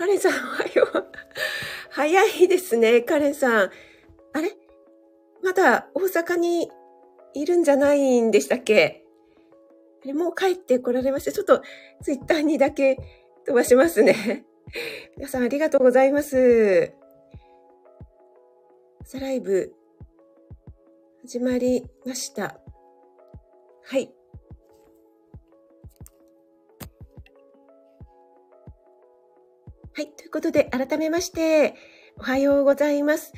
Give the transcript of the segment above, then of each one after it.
カレンさん、おはよう。早いですね、カレンさん。あれ？まだ大阪にいるんじゃないんでしたっけ？あれもう帰ってこられました。ちょっとツイッターにだけ飛ばしますね。皆さんありがとうございます。朝ライブ始まりました。はい。はい。ということで、改めまして、おはようございます。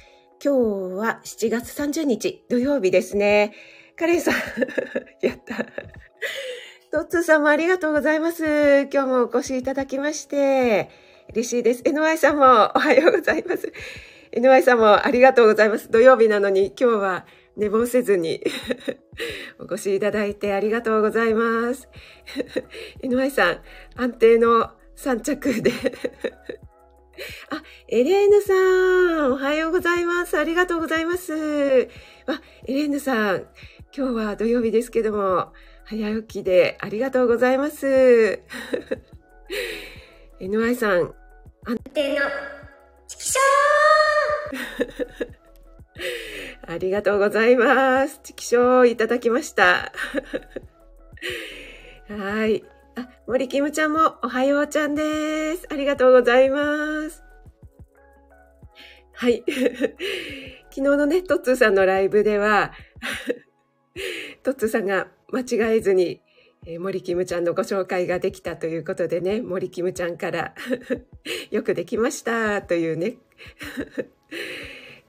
今日は7月30日土曜日ですね。カレンさん、やった。トッツーさんもありがとうございます。今日もお越しいただきまして、嬉しいです。NY さんもおはようございます。NY さんもありがとうございます。土曜日なのに今日は寝坊せずに お越しいただいてありがとうございます。NY さん、安定の3着で あ、エレーヌさん、おはようございます。ありがとうございます。あ、エレーヌさん、今日は土曜日ですけども、早起きでありがとうございます。NY さん、安定の、チキショー ありがとうございます。チキショーいただきました。はい。あ、森キムちゃんもおはようちゃんです。ありがとうございます。はい。昨日のね、トッツーさんのライブでは、トッツーさんが間違えずに、えー、森キムちゃんのご紹介ができたということでね、森キムちゃんから よくできましたというね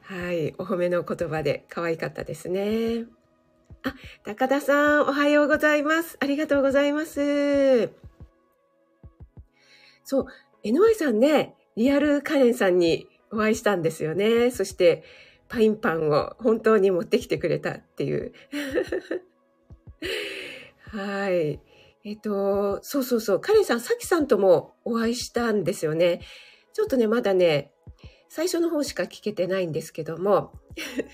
はい、お褒めの言葉で可愛かったですね。あ、高田さん、おはようございます。ありがとうございます。そう、NY さんね、リアルカレンさんにお会いしたんですよね。そして、パインパンを本当に持ってきてくれたっていう。はい。えっと、そうそうそう。カレンさん、サキさんともお会いしたんですよね。ちょっとね、まだね、最初の方しか聞けてないんですけども、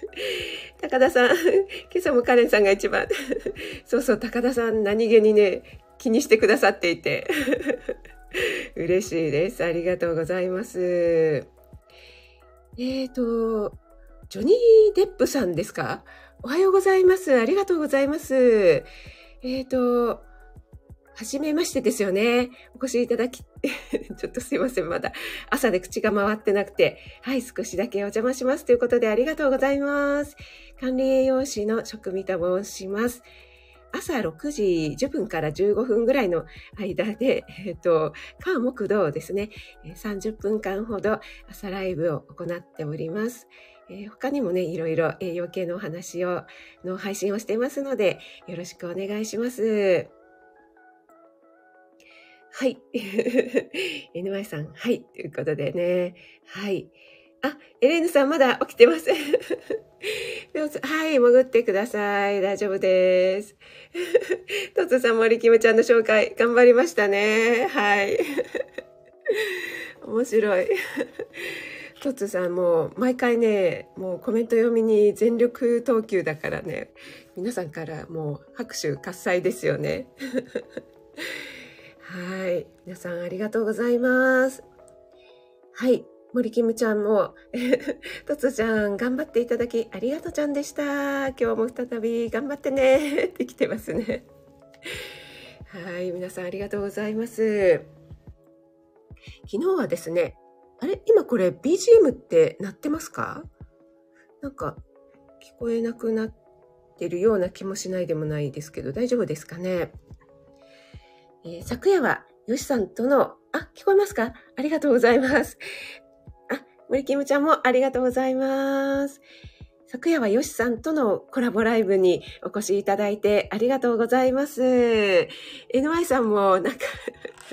高田さん、今朝もカレンさんが一番、そうそう、高田さん何気にね、気にしてくださっていて、嬉しいです。ありがとうございます。えっ、ー、と、ジョニー・デップさんですか？おはようございます。ありがとうございます。えっ、ー、と、はじめましてですよね。お越しいただき、ちょっとすいません。まだ朝で口が回ってなくて。はい、少しだけお邪魔します。ということでありがとうございます。管理栄養士の職味と申します。朝6時10分から15分ぐらいの間で、えっ、ー、と、川木道ですね、30分間ほど朝ライブを行っております。えー、他にもね、いろいろ栄養系のお話を、の配信をしていますので、よろしくお願いします。はい。NY さん、はい。ということでね。はい。あ、エレーヌさんまだ起きてません。はい、潜ってください。大丈夫です。トツさん、森キムちゃんの紹介、頑張りましたね。はい。面白い。トツさんもう毎回ね、もうコメント読みに全力投球だからね、皆さんからもう拍手喝采ですよね。はい。皆さんありがとうございます。はい。森キムちゃんも、トツちゃん頑張っていただきありがとうちゃんでした。今日も再び頑張ってねって来てますね。はい。皆さんありがとうございます。昨日はですね、あれ？今これ BGM って鳴ってますか？なんか聞こえなくなってるような気もしないでもないですけど大丈夫ですかね？えー、昨夜は、よしさんとの、あ、聞こえますか？ありがとうございます。あ、森キムちゃんもありがとうございます。昨夜はよしさんとのコラボライブにお越しいただいてありがとうございます。NY さんもなんか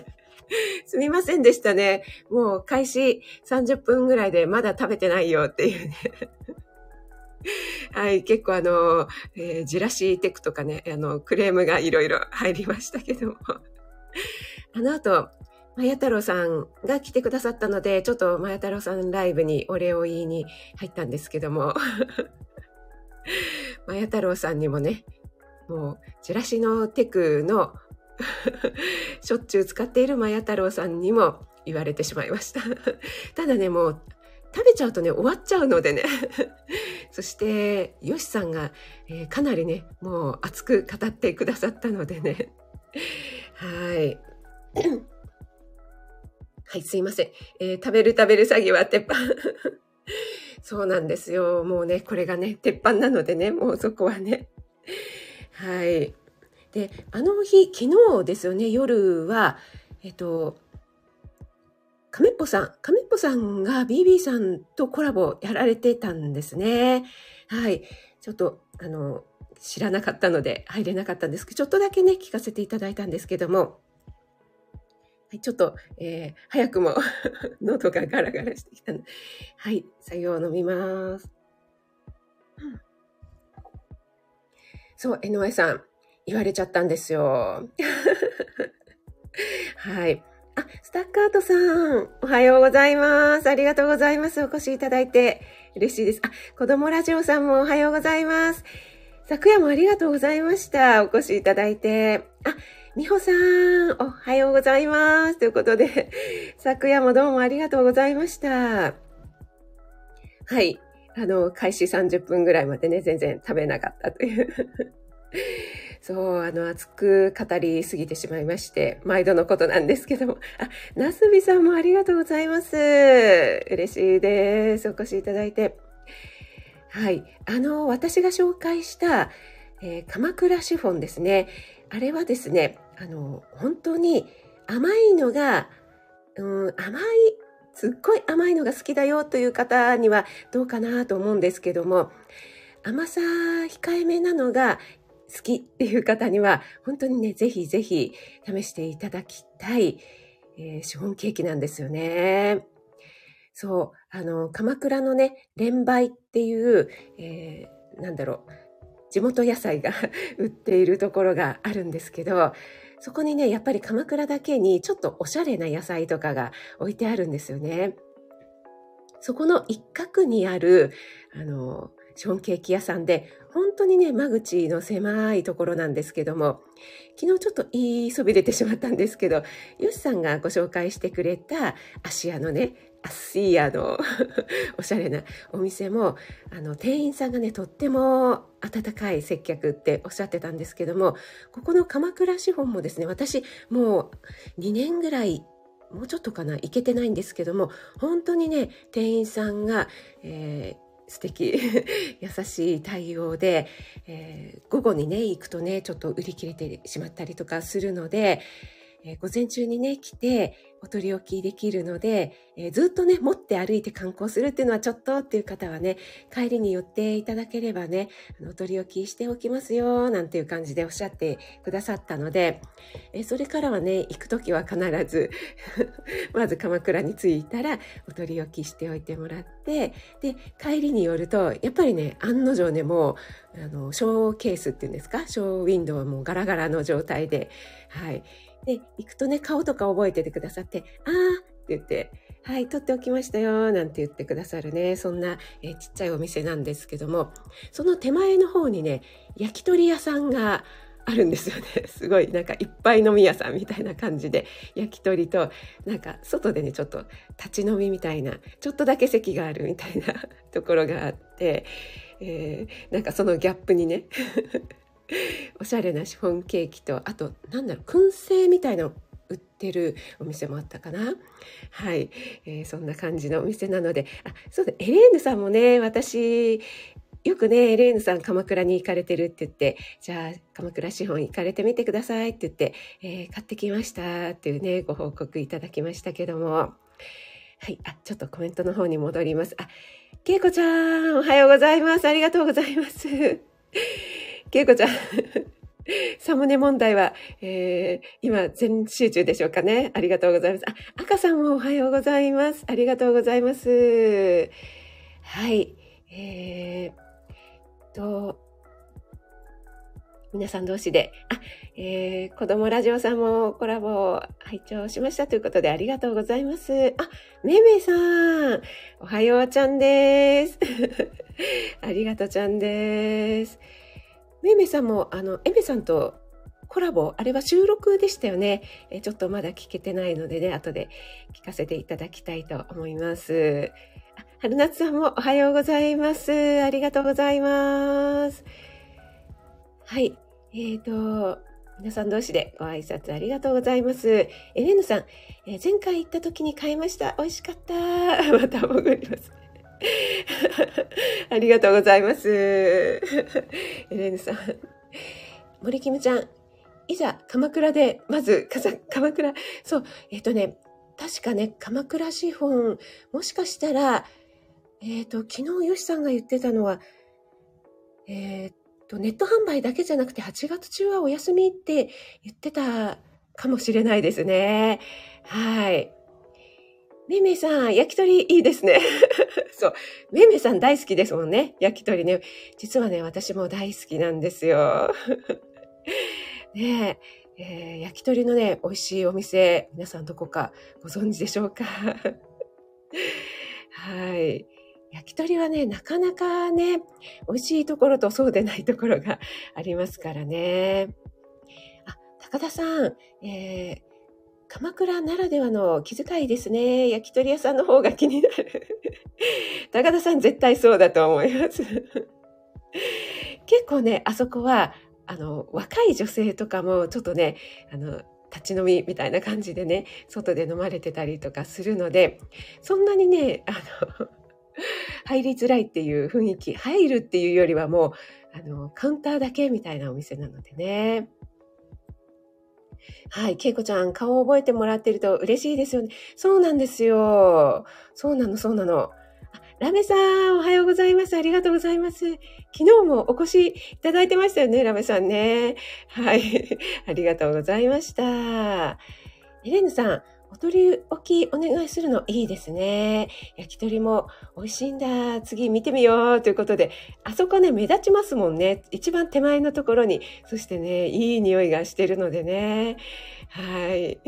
すみませんでしたね。もう開始30分ぐらいでまだ食べてないよっていうね はい、結構あの、えー、ジラシーテクとかね、あの、クレームがいろいろ入りましたけども。あの後、まや太郎さんが来てくださったので、ちょっとまや太郎さんライブにお礼を言いに入ったんですけども、まや太郎さんにもね、もう、チラシのテクの しょっちゅう使っているまや太郎さんにも言われてしまいました。ただね、もう食べちゃうとね、終わっちゃうのでね。そして、よしさんが、えー、かなりね、もう熱く語ってくださったのでね。はい。はい、すいません。えー、食べる食べる詐欺は鉄板。そうなんですよ。もうね、これがね、鉄板なのでね、もうそこはね。はい。で、あの日、昨日ですよね、夜は、えっと、亀っぽさん、亀っぽさんが BB さんとコラボやられてたんですね。はい。ちょっと、あの、知らなかったので入れなかったんですけど、ちょっとだけね、聞かせていただいたんですけども、はい、ちょっと、えー、早くも 喉がガラガラしてきたので、はい、作業を飲みます。そう、NY さん、言われちゃったんですよ。はい。あ、スタッカートさん、おはようございます。ありがとうございます。お越しいただいて嬉しいです。あ、子供ラジオさんもおはようございます。昨夜もありがとうございました。お越しいただいて。あ、みほさん、おはようございます。ということで、昨夜もどうもありがとうございました。はい。あの、開始30分ぐらいまでね、全然食べなかったという そう、あの、熱く語りすぎてしまいまして、毎度のことなんですけども。あ、なすびさんもありがとうございます。嬉しいです。お越しいただいて。はい。あの、私が紹介した、えー、鎌倉シフォンですね。あれはですね、あの、本当に甘いのが、うん、甘い、すっごい甘いのが好きだよという方にはどうかなと思うんですけども、甘さ控えめなのが好きっていう方には、本当にね、ぜひぜひ試していただきたい、えー、シフォンケーキなんですよね。そう、あの、鎌倉のね、連梅っていう、えー、なんだろう、地元野菜が 売っているところがあるんですけど、そこにね、やっぱり鎌倉だけにちょっとおしゃれな野菜とかが置いてあるんですよね。そこの一角にある、あの、ショーンケーキ屋さんで、本当にね、間口の狭いところなんですけども、昨日ちょっと言いそびれてしまったんですけど、ヨシさんがご紹介してくれた芦屋のね、アッシーアの おしゃれなお店も、あの、店員さんがね、とっても温かい接客っておっしゃってたんですけども、ここの鎌倉資本もですね、私もう2年ぐらいもうちょっとかな、行けてないんですけども、本当にね、店員さんが、えー、素敵 優しい対応で、えー、午後にね行くとねちょっと売り切れてしまったりとかするので、えー、午前中にね来てお取り置きできるので、えー、ずっとね、持って歩いて観光するっていうのはちょっとっていう方はね、帰りに寄っていただければね、お取り置きしておきますよ、なんていう感じでおっしゃってくださったので、えー、それからはね、行くときは必ず まず鎌倉に着いたらお取り置きしておいてもらって、で、帰りに寄ると、やっぱりね、案の定ね、もう、あの、ショーケースっていうんですか、ショーウィンドウはもうガラガラの状態で、はい。で、行くとね、顔とか覚えててくださって、あーって言って、はい、撮っておきましたよ、なんて言ってくださるね、そんな、えちっちゃいお店なんですけども、その手前の方にね、焼き鳥屋さんがあるんですよね。すごい、なんかいっぱい飲み屋さんみたいな感じで、焼き鳥と、なんか外でね、ちょっと立ち飲みみたいな、ちょっとだけ席があるみたいな ところがあって、えー、なんかそのギャップにね おしゃれなシフォンケーキとあとなんだろう燻製みたいなの売ってるお店もあったかな。はい、えー、そんな感じのお店なので。あそうだエレーヌさんもね私よくねエレーヌさん鎌倉に行かれてるって言ってじゃあ鎌倉資本行かれてみてくださいって言って、えー、買ってきましたっていうねご報告いただきましたけども。はい。あちょっとコメントの方に戻ります。あけいこちゃんおはようございます。ありがとうございます。けいこちゃん サムネ問題は、えー、今全集中でしょうかね。ありがとうございます。あ、赤さんもおはようございます。ありがとうございます。はい。えー、と、皆さん同士で、あ、えー、子供ラジオさんもコラボ拝聴しましたということでありがとうございます。あ、めいめいさん、おはようちゃんです。ありがとうちゃんです。めいめいさんも、あの、エメさんとコラボ、あれは収録でしたよね。えちょっとまだ聞けてないのでね、後で聞かせていただきたいと思います。春夏さんもおはようございます。ありがとうございます。はい。えっ、ー、と、皆さん同士でご挨拶ありがとうございます。エレンヌさん、えー、前回行った時に買いました。美味しかった。また潜ります。ありがとうございます。エレンさん。森キムちゃん、いざ鎌倉で、まず、鎌倉、そう、えっ、ー、とね、確かね、鎌倉資本、もしかしたら、えっ、ー、と、昨日、よしさんが言ってたのは、えっ、ー、と、ネット販売だけじゃなくて、8月中はお休みって言ってたかもしれないですね。はい。めいめさん、焼き鳥いいですね。そう。めいめさん大好きですもんね。焼き鳥ね。実はね、私も大好きなんですよ。ねえ、えー、焼き鳥のね、美味しいお店、皆さんどこかご存知でしょうか？はい。焼き鳥はね、なかなかね、美味しいところとそうでないところがありますからね。あ、高田さん、えー、鎌倉ならではの気遣いですね。焼き鳥屋さんの方が気になる。高田さん絶対そうだと思います。結構ね、あそこは、あの、若い女性とかもちょっとね、あの、立ち飲みみたいな感じでね、外で飲まれてたりとかするので、そんなにね、あの、入りづらいっていう雰囲気、入るっていうよりはもう、あの、カウンターだけみたいなお店なのでね。はい、けいこちゃん、顔を覚えてもらってると嬉しいですよね。そうなんですよ。そうなの、そうなの。ラメさん、おはようございます。ありがとうございます。昨日もお越しいただいてましたよね、ラメさんね。はい。ありがとうございました。エレンヌさん、お取り置きお願いするのいいですね。焼き鳥も美味しいんだ。次見てみよう。ということで、あそこね、目立ちますもんね。一番手前のところに。そしてね、いい匂いがしてるのでね。はい。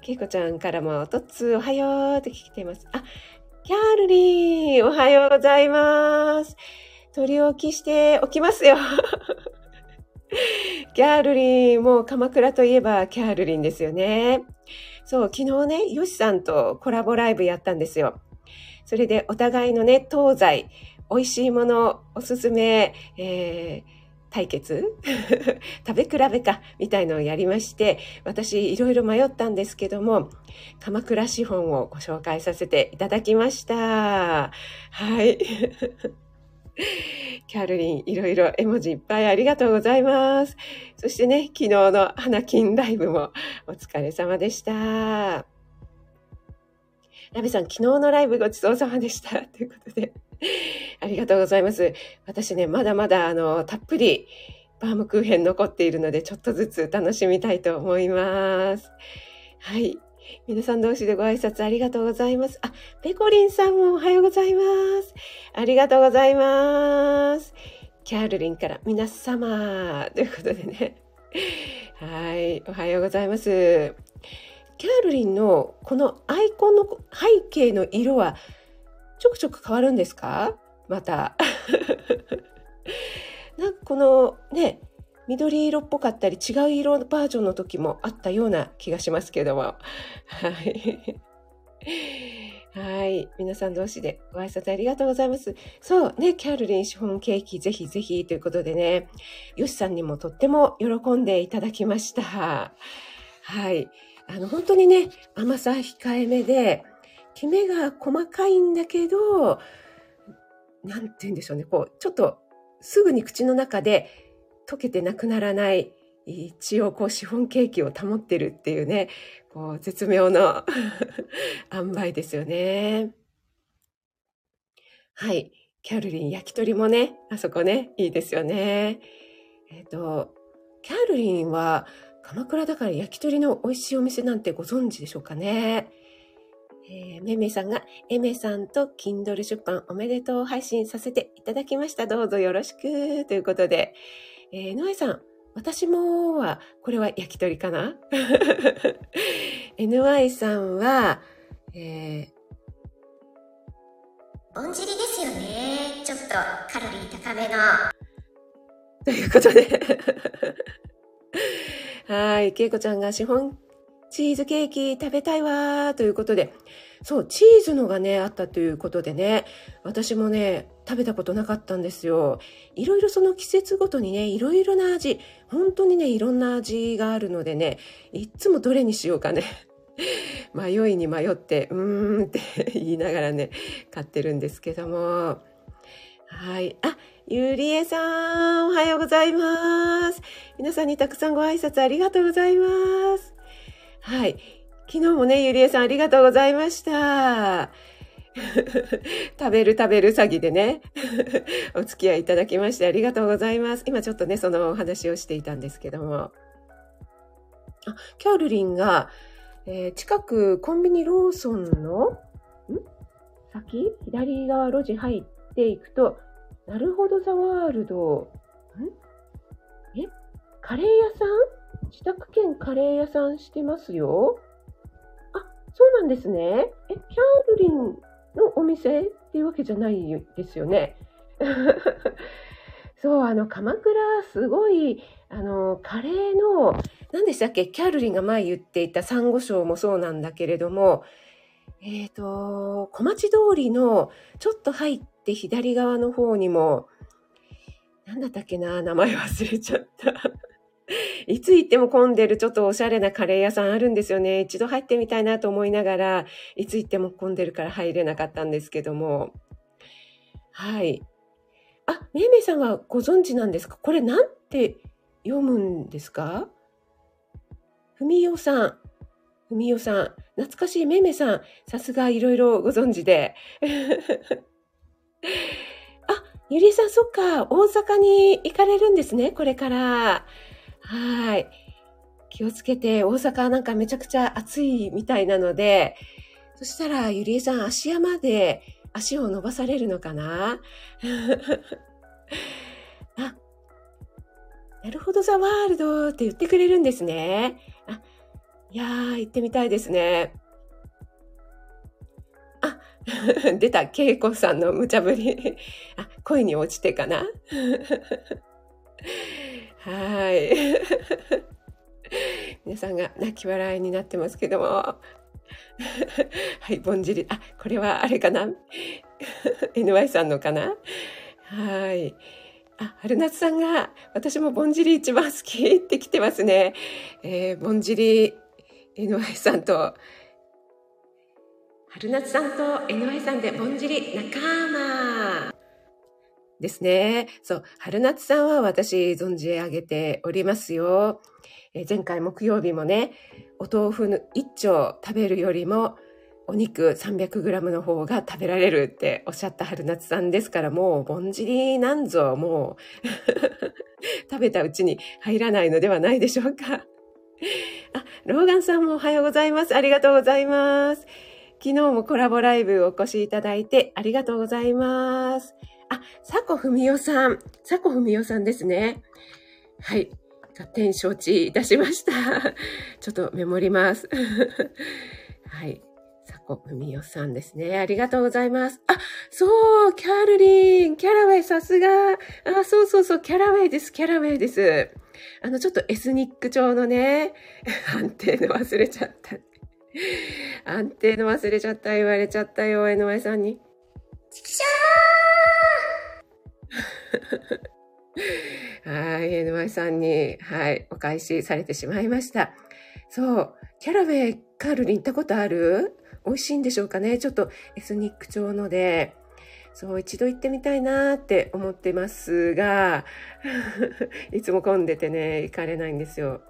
けいこちゃんからも、とっつおはようって聞いてます。あ、キャールリン、おはようございます。取り置きしておきますよ。キャールリン、もう鎌倉といえばキャールリンですよね。そう、昨日ね、ヨシさんとコラボライブやったんですよ。それでお互いのね、東西、美味しいもの、おすすめ、えー対決？食べ比べかみたいのをやりまして私いろいろ迷ったんですけども鎌倉資本をご紹介させていただきました。はい。キャルリンいろいろ絵文字いっぱいありがとうございますそしてね昨日の花金ライブもお疲れ様でしたラビさん昨日のライブごちそうさまでした ということでありがとうございます。私ね、まだまだあの、たっぷりバームクーヘン残っているので、ちょっとずつ楽しみたいと思います。はい。皆さん同士でご挨拶ありがとうございます。あ、ペコリンさんもおはようございます。ありがとうございます。キャールリンから皆様ということでね。はい。おはようございます。キャールリンのこのアイコンの背景の色はちょくちょく変わるんですか？また。なんかこのね、緑色っぽかったり違う色バージョンの時もあったような気がしますけども。はい。はい。皆さん同士でご挨拶ありがとうございます。そうね、キャロリンシフォンケーキぜひぜひということでね、ヨシさんにもとっても喜んでいただきました。はい。あの、本当にね、甘さ控えめで、きめが細かいんだけど、なんて言うんでしょうね。こう、ちょっとすぐに口の中で溶けてなくならない一応こうシフォンケーキを保ってるっていうね、こう絶妙の 塩梅ですよね。はい。キャロリン焼き鳥もね、あそこね、いいですよね。えっ、ー、と、キャロリンは鎌倉だから焼き鳥の美味しいお店なんてご存知でしょうかね。えー、めめさんが、えめさんと Kindle 出版おめでとう配信させていただきました。どうぞよろしく。ということで、えー、のえさん、私もは、これは焼き鳥かな ?NY さんは、えー、ぼんじりですよね。ちょっとカロリー高めの。ということで はい。けいこちゃんが資本チーズケーキ食べたいわーということで、そう、チーズのがね、あったということでね、私もね、食べたことなかったんですよ。いろいろその季節ごとにね、いろいろな味、本当にね、いろんな味があるのでね、いっつもどれにしようかね。迷いに迷って、うーんって 言いながらね、買ってるんですけども。はい。あ、ゆりえさん、おはようございます。皆さんにたくさんご挨拶ありがとうございます。はい。昨日もね、ゆりえさんありがとうございました。食べる食べる詐欺でね、お付き合いいただきましてありがとうございます。今ちょっとね、そのお話をしていたんですけども。あ、キャロリンが、えー、近くコンビニローソンの、ん？先？左側路地入っていくと、なるほどザワールド。ん？え？カレー屋さん？自宅兼カレー屋さんしてますよ。そうなんですね。え、キャールリンのお店っていうわけじゃないですよね。そう、あの、鎌倉、すごい、あの、カレーの、何でしたっけ？キャルリンが前言っていたサンゴ礁もそうなんだけれども、えっ、ー、と、小町通りのちょっと入って左側の方にも、なんだったっけな、名前忘れちゃった。いつ行っても混んでるちょっとおしゃれなカレー屋さんあるんですよね。一度入ってみたいなと思いながら、いつ行っても混んでるから入れなかったんですけども。はい。あ、めいめいさんはご存知なんですか？これなんて読むんですか？ふみよさん。ふみよさん。懐かしいめめさん。さすがいろいろご存知で。あ、ゆりえさん、そっか。大阪に行かれるんですね。これから。はい。気をつけて、大阪なんかめちゃくちゃ暑いみたいなので、そしたら、ゆりえさん、足山で足を伸ばされるのかな？あ、なるほど、ザワールドって言ってくれるんですね。あ、いやー、行ってみたいですね。あ、出た、恵子さんの無茶ぶり。あ、恋に落ちてかな？はい。皆さんが泣き笑いになってますけども。はい、ぼんじり。あ、これはあれかな ?NY さんのかな？はい。あ、春夏さんが、私もぼんじり一番好きって来てますね。えー、ぼんじり、NY さんと、春夏さんと NY さんでぼんじり仲間ですね。そう、春夏さんは私存じ上げておりますよ。え、前回木曜日もね、お豆腐の一丁食べるよりも、お肉 300g の方が食べられるっておっしゃった春夏さんですから、もうぼんじりなんぞ、もう 食べたうちに入らないのではないでしょうか。あ、ローガンさんもおはようございます。ありがとうございます。昨日もコラボライブお越しいただいてありがとうございます。あ、佐古文代さん。佐古文代さんですね。はい。勝手に承知いたしました。ちょっとメモります。はい。子みよさんですね。ありがとうございます。あ、そう、キャルリン、キャラウェイ、さすが。あ、そうそうそう、キャラウェイです、キャラウェイです。あの、ちょっとエスニック調のね、安定の忘れちゃった。安定の忘れちゃった、言われちゃったよ、NY さんに。ちくしゃー はい、NY さんに、はい、お返しされてしまいました。そう、キャラウェイ、カールリン行ったことある？美味しいんでしょうかね？ちょっとエスニック調ので、そう、一度行ってみたいなって思ってますが、いつも混んでてね、行かれないんですよ。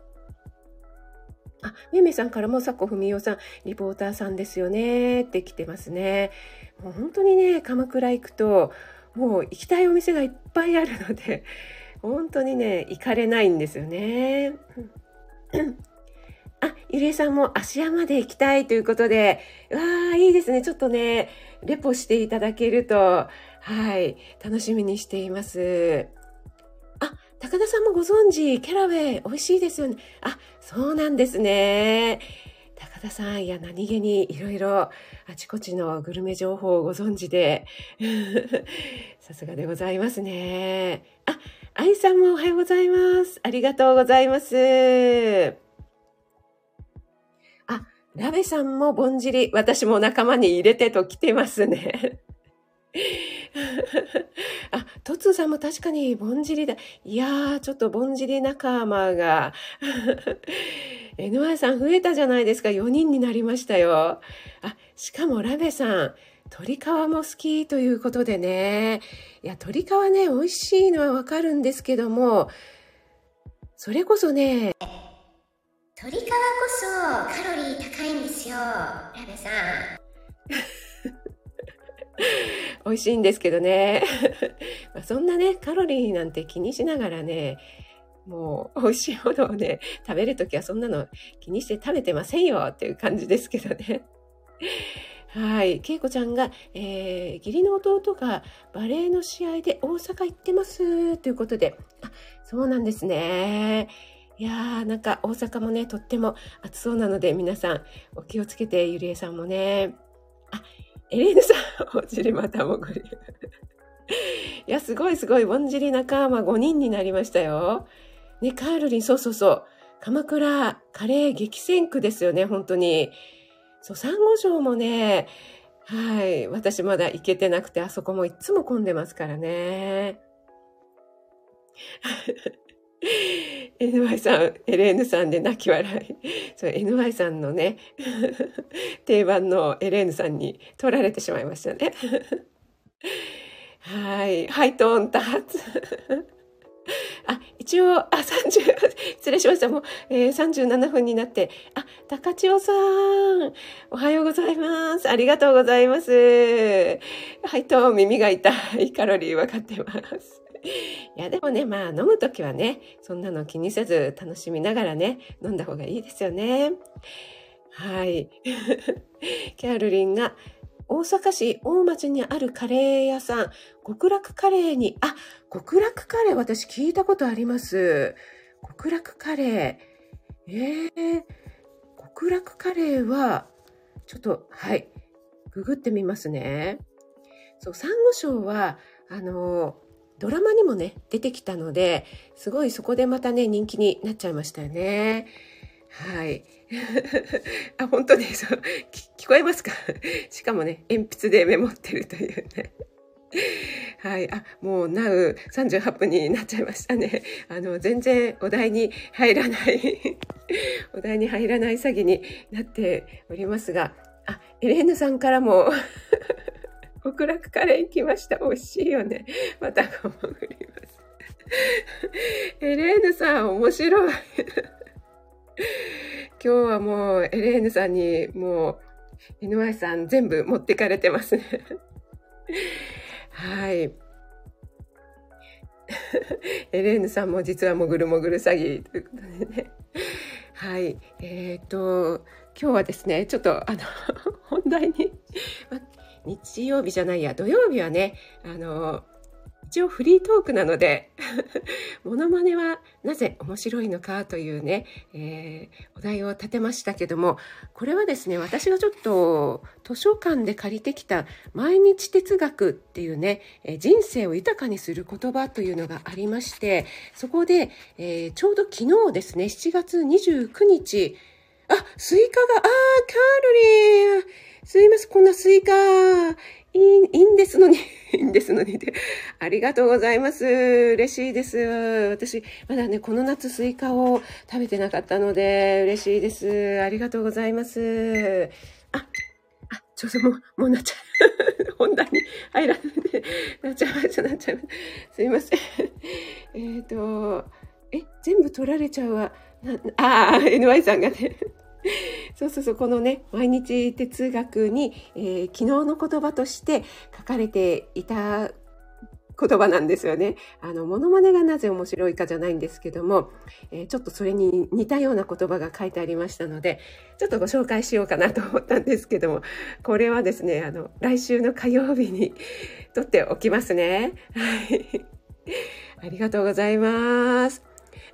あ、めめさんからも、さこふみおさん、リポーターさんですよね、って来てますね。もう本当にね、鎌倉行くと、もう行きたいお店がいっぱいあるので、本当にね、行かれないんですよね。あ、ゆりえさんも芦屋まで行きたいということで、わあ、いいですね。ちょっとね、レポしていただけると、はい、楽しみにしています。あ、高田さんもご存知、キャラウェイ、美味しいですよね。あ、そうなんですね。高田さん、いや、何気にいろいろあちこちのグルメ情報をご存知で、さすがでございますね。あ、愛さんもおはようございます。ありがとうございます。あ、ラベさんもぼんじり、私も仲間に入れてと来てますね。あ、トツーさんも確かにぼんじりだ。いやー、ちょっとぼんじり仲間が。NY さん増えたじゃないですか。4人になりましたよ。あ、しかもラベさん、鶏皮も好きということでね。いや、鶏皮ね、美味しいのはわかるんですけども、それこそね、鶏皮こそカロリー高いんですよ。ラベさん。美味しいんですけどね。まあそんなね、カロリーなんて気にしながらね、もう美味しいものをね、食べるときはそんなの気にして食べてませんよっていう感じですけどね。はい。けいこちゃんが、えー、義理の弟がバレーの試合で大阪行ってますということで、あ、そうなんですね。いやー、なんか大阪もね、とっても暑そうなので、皆さんお気をつけて、ゆりえさんもね。あ、エレーヌさん、おじりまたもぐり。いや、すごいすごい、ぼんじり仲間5人になりましたよ。ね、カールリン、そうそうそう。鎌倉、カレー激戦区ですよね、本当に。そう、サンゴ礁もね、はい、私まだ行けてなくて、あそこもいつも混んでますからね。NY さん、エレーヌさんで泣き笑い。そう、NY さんのね、定番のエレーヌさんに取られてしまいましたね。はい。ハイトーン多発。あ、一応、あ、30、失礼しました。もう、えー、37分になって。あ、高千代さん。おはようございます。ありがとうございます。はいと、耳が痛い。カロリー分かってます。いや、でもね、まあ、飲むときはね、そんなの気にせず楽しみながらね、飲んだ方がいいですよね。はい。キャロリンが、大阪市大町にあるカレー屋さん、極楽カレーに、あ、極楽カレー私聞いたことあります。極楽カレー。えー、極楽カレーは、ちょっと、はい、ググってみますね。そう、サンゴ礁は、あの、ドラマにもね、出てきたので、すごいそこでまたね、人気になっちゃいましたよね。はい。あ、本当にそう聞、聞こえますか？しかもね、鉛筆でメモってるというね。はい。あ、もう、なう38分になっちゃいましたね。あの、全然お題に入らないお題に入らない詐欺になっておりますが、あ、エレーヌさんからも極楽カレー行きました。美味しいよね。またごもぐります。エレーヌさん、面白い。今日はもうエレーヌさんにもう NY さん全部持ってかれてますね。はい。エレーヌさんも実はもぐるもぐる詐欺ということでね。はい。えっ、と、今日はですね、ちょっとあの、本題に、日曜日じゃないや、土曜日はね、あの、一応フリートークなので、モノマネはなぜ面白いのかというね、えー、お題を立てましたけども、これはですね、私がちょっと図書館で借りてきた毎日哲学っていうね、えー人生を豊かにする言葉というのがありまして、そこで、えーちょうど昨日ですね、7月29日、あ、スイカが、あー、カールリー、すいません、こんなスイカ、いい、いいんですのに、いいんですのにで、ありがとうございます。嬉しいです。私、まだね、この夏スイカを食べてなかったので、嬉しいです。ありがとうございます。あ、あ、ちょうどもう、もうなっちゃう。本題に入らないで、なっちゃいました、なっちゃいました。すいません。えっと、え、全部取られちゃうわ。なああ、NY さんがね。そうそうそう、このね、毎日哲学に、えー昨日の言葉として書かれていた言葉なんですよね。あの、モノマネがなぜ面白いかじゃないんですけども、えーちょっとそれに似たような言葉が書いてありましたので、ちょっとご紹介しようかなと思ったんですけども、これはですね、あの、来週の火曜日に撮っておきますね。はい。ありがとうございます。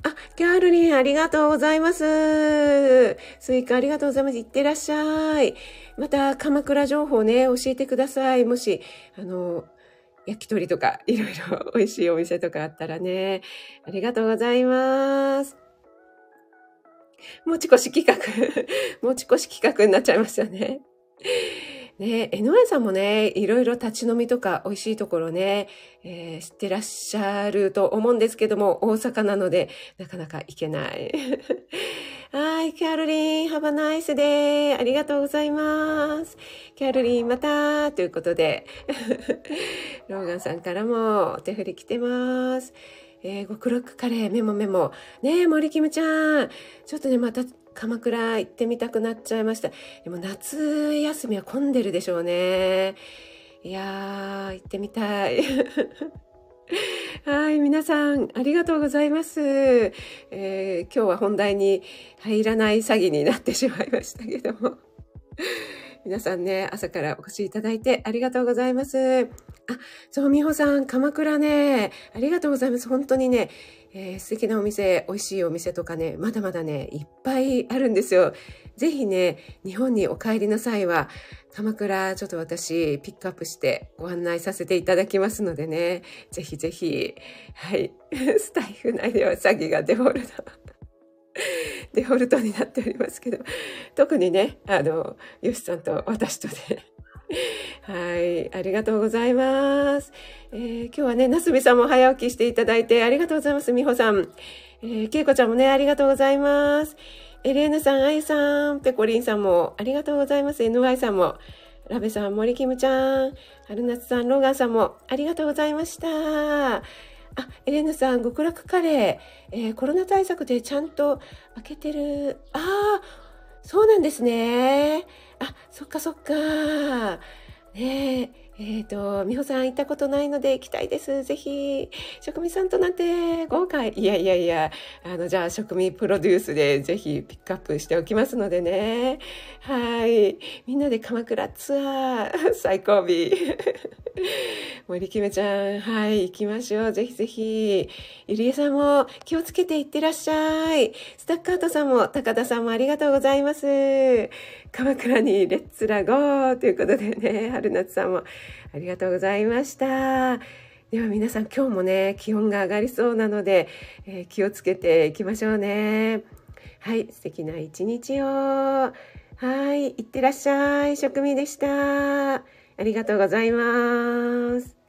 あ、キャールリン、ありがとうございます。スイカ、ありがとうございます。いってらっしゃい。また、鎌倉情報ね、教えてください。もし、あの、焼き鳥とか、いろいろ 美味しいお店とかあったらね。ありがとうございます。持ち越し企画。持ち越し企画になっちゃいましたね。ねえ、NY さんもね、いろいろ立ち飲みとか美味しいところね、えー知ってらっしゃると思うんですけども、大阪なので、なかなか行けない。はい、キャロリン、ハバナイスでありがとうございます。キャロリン、またということで、ローガンさんからもお手振り来てます。えー、極楽カレー、メモメモ。ねえ、森キムちゃん。ちょっとね、また鎌倉行ってみたくなっちゃいました。でも夏休みは混んでるでしょうね。いやー、行ってみたい。はい、皆さん、ありがとうございます。えー今日は本題に入らない詐欺になってしまいましたけども。皆さんね、朝からお越しいただいてありがとうございます。あ、そう、みほさん、鎌倉ね、ありがとうございます。本当にね、えー素敵なお店、美味しいお店とかね、まだまだね、いっぱいあるんですよ。ぜひね、日本にお帰りの際は、鎌倉、ちょっと私、ピックアップしてご案内させていただきますのでね、ぜひぜひ、はい、スタイフ内では詐欺がデフォルト。デフォルトになっておりますけど、特にね、あの、ヨシさんと私とで、はい、ありがとうございます。えー今日はね、なすみさんも早起きしていただいてありがとうございます、みほさん。えー、けいこちゃんもね、ありがとうございます。エレーヌさん、あゆさん、ペコリンさんもありがとうございます。NY さんも、ラベさん、森キムちゃん、春夏さん、ローガンさんもありがとうございました。あ、エレナさん、極楽カレー、えーコロナ対策でちゃんと開けてる。ああ、そうなんですね。あ、そっかそっか。ねえ、えっ、と、美穂さん行ったことないので行きたいです。ぜひ、職味さんとなんて豪快。いやいやいや、あの、じゃあ、職味プロデュースでぜひピックアップしておきますのでね。はい。みんなで鎌倉ツアー、最後尾。森キメちゃん、はい、行きましょう。ぜひぜひ。ゆりえさんも気をつけていってらっしゃい。スタッカートさんも、高田さんもありがとうございます。鎌倉にレッツラゴーということでね、春夏さんもありがとうございました。では皆さん今日もね、気温が上がりそうなので、えー気をつけていきましょうね。はい、素敵な一日を。はい、いってらっしゃい。職味でした。ありがとうございます。